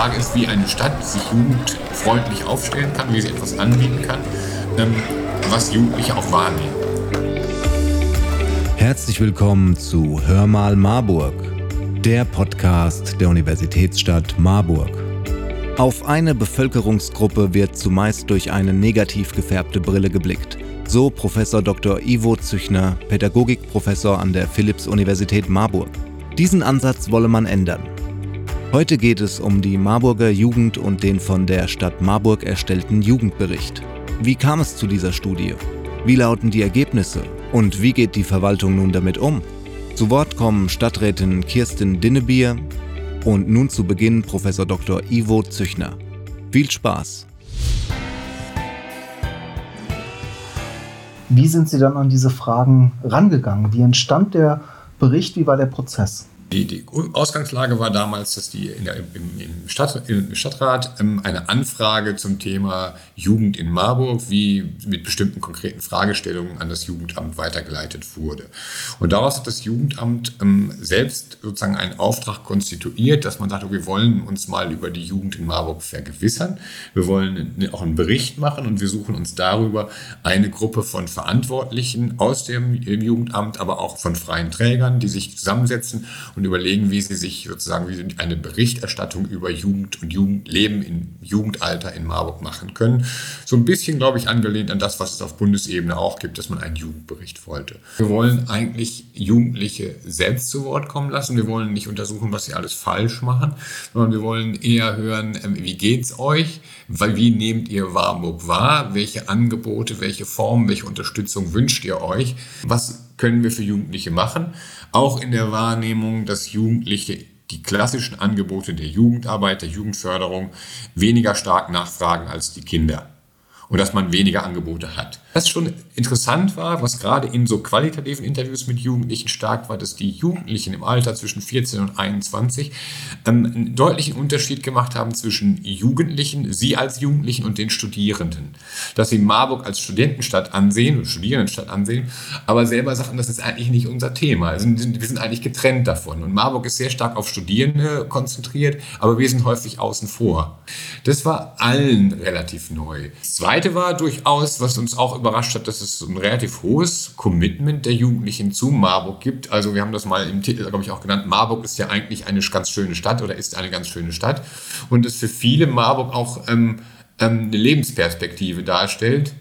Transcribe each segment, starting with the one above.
Frage ist, wie eine Stadt sich jugendfreundlich aufstellen kann, wie sie etwas anbieten kann, ähm, was Jugendliche auch wahrnehmen. Herzlich willkommen zu Hör mal Marburg, der Podcast der Universitätsstadt Marburg. Auf eine Bevölkerungsgruppe wird zumeist durch eine negativ gefärbte Brille geblickt. So Professor Dr. Ivo Züchner, Pädagogikprofessor an der Philipps-Universität Marburg. Diesen Ansatz wolle man ändern. Heute geht es um die Marburger Jugend und den von der Stadt Marburg erstellten Jugendbericht. Wie kam es zu dieser Studie? Wie lauten die Ergebnisse? Und wie geht die Verwaltung nun damit um? Zu Wort kommen Stadträtin Kirsten Dinnebier und nun zu Beginn Professor Dr. Ivo Züchner. Viel Spaß! Wie sind Sie dann an diese Fragen rangegangen? Wie entstand der Bericht? Wie war der Prozess? Die, die, Ausgangslage war damals, dass die der, im, im, Stadt, im, Stadtrat ähm, eine Anfrage zum Thema Jugend in Marburg wie mit bestimmten konkreten Fragestellungen an das Jugendamt weitergeleitet wurde. Und daraus hat das Jugendamt ähm, selbst sozusagen einen Auftrag konstituiert, dass man sagte, wir wollen uns mal über die Jugend in Marburg vergewissern. Wir wollen auch einen Bericht machen und wir suchen uns darüber eine Gruppe von Verantwortlichen aus dem Jugendamt, aber auch von freien Trägern, die sich zusammensetzen überlegen, wie sie sich sozusagen wie eine Berichterstattung über Jugend und Jugendleben im Jugendalter in Marburg machen können. So ein bisschen, glaube ich, angelehnt an das, was es auf Bundesebene auch gibt, dass man einen Jugendbericht wollte. Wir wollen eigentlich Jugendliche selbst zu Wort kommen lassen. Wir wollen nicht untersuchen, was sie alles falsch machen, sondern wir wollen eher hören, ähm, wie geht's euch? Wie nehmt ihr Marburg wahr? Welche Angebote, welche Formen, welche Unterstützung wünscht ihr euch? Was können wir für Jugendliche machen? Auch in der Wahrnehmung, dass Jugendliche die klassischen Angebote der Jugendarbeit, der Jugendförderung weniger stark nachfragen als die Kinder und dass man weniger Angebote hat. Was schon interessant war, was gerade in so qualitativen Interviews mit Jugendlichen stark war, dass die Jugendlichen im Alter zwischen 14 und 21 ähm, einen deutlichen Unterschied gemacht haben zwischen Jugendlichen, sie als Jugendlichen und den Studierenden. Dass sie Marburg als Studentenstadt ansehen und Studierendenstadt ansehen, aber selber sagen, das ist eigentlich nicht unser Thema. Also wir sind eigentlich getrennt davon. Und Marburg ist sehr stark auf Studierende konzentriert, aber wir sind häufig außen vor. Das war allen relativ neu. Das Zweite war durchaus, was uns auch überrascht hat, dass es ein relativ hohes Commitment der Jugendlichen zu Marburg gibt. Also wir haben das mal im Titel, glaube ich, auch genannt. Marburg ist ja eigentlich eine ganz schöne Stadt oder ist eine ganz schöne Stadt. Und es für viele Marburg auch ähm, ähm, eine Lebensperspektive darstellt.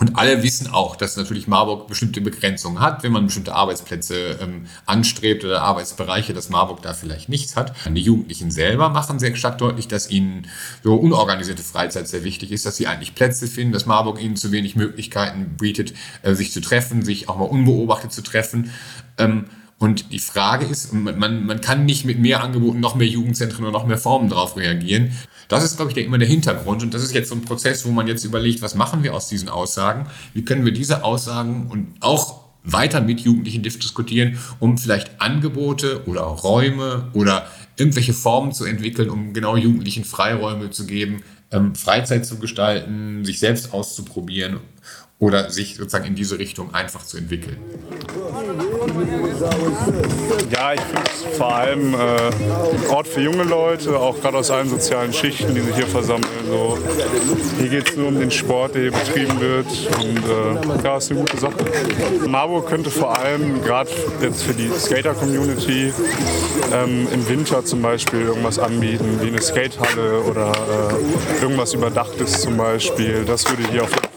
Und alle wissen auch, dass natürlich Marburg bestimmte Begrenzungen hat, wenn man bestimmte Arbeitsplätze ähm, anstrebt oder Arbeitsbereiche, dass Marburg da vielleicht nichts hat. Die Jugendlichen selber machen sehr stark deutlich, dass ihnen so unorganisierte Freizeit sehr wichtig ist, dass sie eigentlich Plätze finden, dass Marburg ihnen zu wenig Möglichkeiten bietet, äh, sich zu treffen, sich auch mal unbeobachtet zu treffen. Ähm, und die Frage ist, man, man kann nicht mit mehr Angeboten noch mehr Jugendzentren oder noch mehr Formen darauf reagieren. Das ist, glaube ich, der, immer der Hintergrund. Und das ist jetzt so ein Prozess, wo man jetzt überlegt, was machen wir aus diesen Aussagen? Wie können wir diese Aussagen und auch weiter mit Jugendlichen diskutieren, um vielleicht Angebote oder Räume oder irgendwelche Formen zu entwickeln, um genau Jugendlichen Freiräume zu geben, ähm, Freizeit zu gestalten, sich selbst auszuprobieren oder sich sozusagen in diese Richtung einfach zu entwickeln. Ja, ich finde es vor allem äh, Ort für junge Leute, auch gerade aus allen sozialen Schichten, die sich hier versammeln. So. Hier geht es nur um den Sport, der hier betrieben wird und äh, ja, ist eine gute Sache. Marburg könnte vor allem gerade jetzt für die Skater-Community ähm, im Winter zum Beispiel irgendwas anbieten, wie eine Skatehalle oder äh, irgendwas Überdachtes zum Beispiel. Das würde hier auf jeden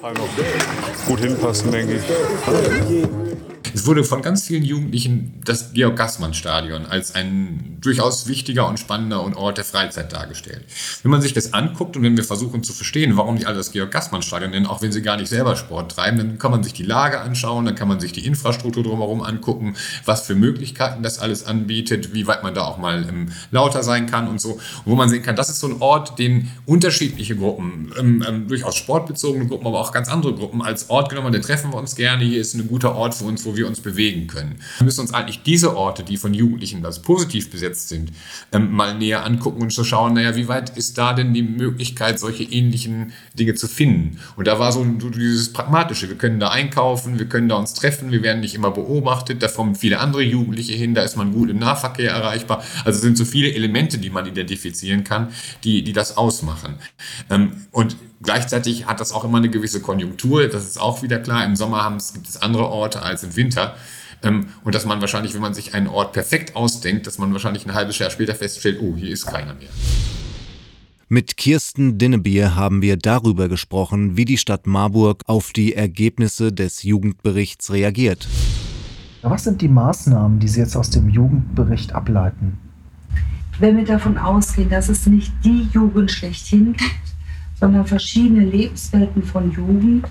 gut hinpassen, denke ich. Es wurde von ganz vielen Jugendlichen das Georg-Gassmann-Stadion als ein durchaus wichtiger und spannender Ort der Freizeit dargestellt. Wenn man sich das anguckt und wenn wir versuchen zu verstehen, warum die alle das Georg-Gassmann-Stadion nennen, auch wenn sie gar nicht selber Sport treiben, dann kann man sich die Lage anschauen, dann kann man sich die Infrastruktur drumherum angucken, was für Möglichkeiten das alles anbietet, wie weit man da auch mal ähm, lauter sein kann und so. Und wo man sehen kann, das ist so ein Ort, den unterschiedliche Gruppen, ähm, ähm, durchaus sportbezogene Gruppen, aber auch ganz andere Gruppen als Ort genommen, da treffen wir uns gerne, hier ist ein guter Ort für uns, wo wo wir uns bewegen können. Wir müssen uns eigentlich diese Orte, die von Jugendlichen als positiv besetzt sind, ähm, mal näher angucken und zu schauen, naja, wie weit ist da denn die Möglichkeit, solche ähnlichen Dinge zu finden? Und da war so dieses Pragmatische. Wir können da einkaufen, wir können da uns treffen, wir werden nicht immer beobachtet, da kommen viele andere Jugendliche hin, da ist man gut im Nahverkehr erreichbar. Also sind so viele Elemente, die man identifizieren kann, die, die das ausmachen. Ähm, und gleichzeitig hat das auch immer eine gewisse Konjunktur, das ist auch wieder klar. Im Sommer haben es, gibt es andere Orte als im Winter. Ähm, und dass man wahrscheinlich, wenn man sich einen Ort perfekt ausdenkt, dass man wahrscheinlich ein halbes Jahr später feststellt, oh, hier ist keiner mehr. Mit Kirsten Dinnebier haben wir darüber gesprochen, wie die Stadt Marburg auf die Ergebnisse des Jugendberichts reagiert. Was sind die Maßnahmen, die Sie jetzt aus dem Jugendbericht ableiten? Wenn wir davon ausgehen, dass es nicht die Jugend schlechthin gibt, sondern verschiedene Lebenswelten von Jugend,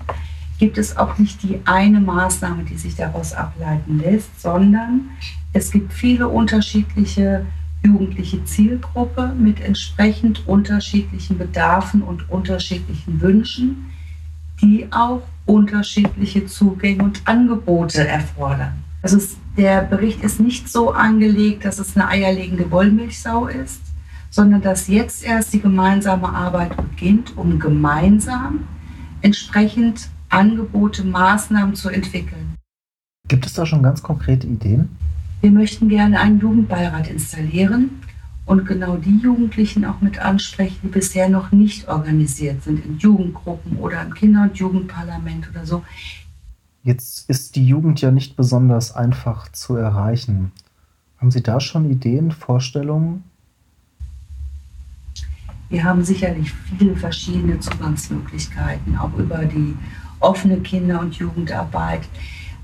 gibt es auch nicht die eine Maßnahme, die sich daraus ableiten lässt, sondern es gibt viele unterschiedliche jugendliche Zielgruppe mit entsprechend unterschiedlichen Bedarfen und unterschiedlichen Wünschen, die auch unterschiedliche Zugänge und Angebote erfordern. Also der Bericht ist nicht so angelegt, dass es eine eierlegende Wollmilchsau ist, sondern dass jetzt erst die gemeinsame Arbeit beginnt, um gemeinsam entsprechend Angebote, Maßnahmen zu entwickeln. Gibt es da schon ganz konkrete Ideen? Wir möchten gerne einen Jugendbeirat installieren und genau die Jugendlichen auch mit ansprechen, die bisher noch nicht organisiert sind in Jugendgruppen oder im Kinder- und Jugendparlament oder so. Jetzt ist die Jugend ja nicht besonders einfach zu erreichen. Haben Sie da schon Ideen, Vorstellungen? Wir haben sicherlich viele verschiedene Zugangsmöglichkeiten, auch über die offene Kinder- und Jugendarbeit.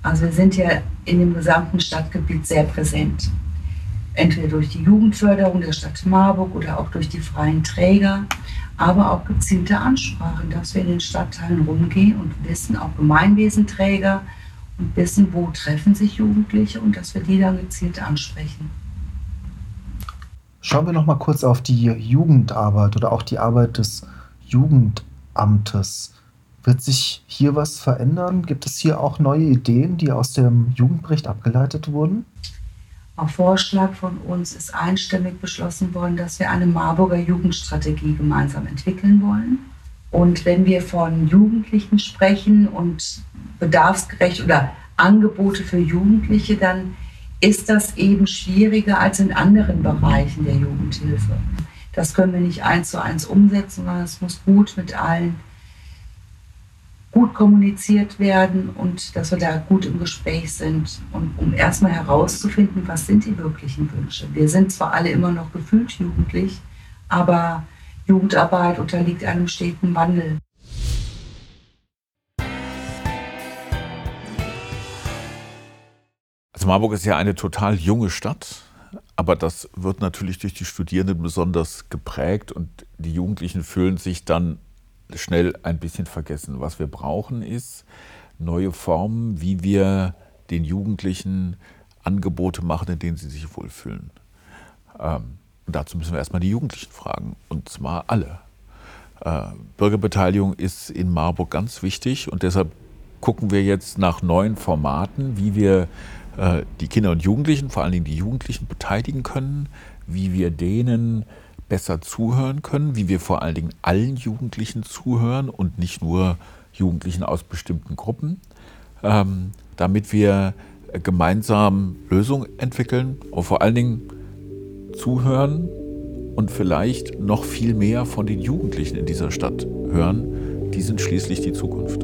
Also wir sind ja in dem gesamten Stadtgebiet sehr präsent. Entweder durch die Jugendförderung der Stadt Marburg oder auch durch die freien Träger aber auch gezielte Ansprachen, dass wir in den Stadtteilen rumgehen und wissen, auch Gemeinwesenträger und wissen, wo treffen sich Jugendliche und dass wir die dann gezielt ansprechen. Schauen wir noch mal kurz auf die Jugendarbeit oder auch die Arbeit des Jugendamtes. Wird sich hier was verändern? Gibt es hier auch neue Ideen, die aus dem Jugendbericht abgeleitet wurden? Auf Vorschlag von uns ist einstimmig beschlossen worden, dass wir eine Marburger Jugendstrategie gemeinsam entwickeln wollen. Und wenn wir von Jugendlichen sprechen und bedarfsgerecht oder Angebote für Jugendliche, dann ist das eben schwieriger als in anderen Bereichen der Jugendhilfe. Das können wir nicht eins zu eins umsetzen, sondern es muss gut mit allen gut kommuniziert werden und dass wir da gut im Gespräch sind und um erstmal herauszufinden, was sind die wirklichen Wünsche. Wir sind zwar alle immer noch gefühlt jugendlich, aber Jugendarbeit unterliegt einem steten Wandel. Marburg ist ja eine total junge Stadt, aber das wird natürlich durch die Studierenden besonders geprägt und die Jugendlichen fühlen sich dann schnell ein bisschen vergessen. Was wir brauchen, ist neue Formen, wie wir den Jugendlichen Angebote machen, in denen sie sich wohlfühlen. Ähm, und dazu müssen wir erstmal die Jugendlichen fragen, und zwar alle. Äh, Bürgerbeteiligung ist in Marburg ganz wichtig und deshalb gucken wir jetzt nach neuen Formaten, wie wir äh, die Kinder und Jugendlichen, vor allen Dingen die Jugendlichen, beteiligen können, wie wir denen besser zuhören können, wie wir vor allen Dingen allen Jugendlichen zuhören und nicht nur Jugendlichen aus bestimmten Gruppen, ähm, damit wir gemeinsam Lösungen entwickeln und vor allen Dingen zuhören und vielleicht noch viel mehr von den Jugendlichen in dieser Stadt hören. Die sind schließlich die Zukunft.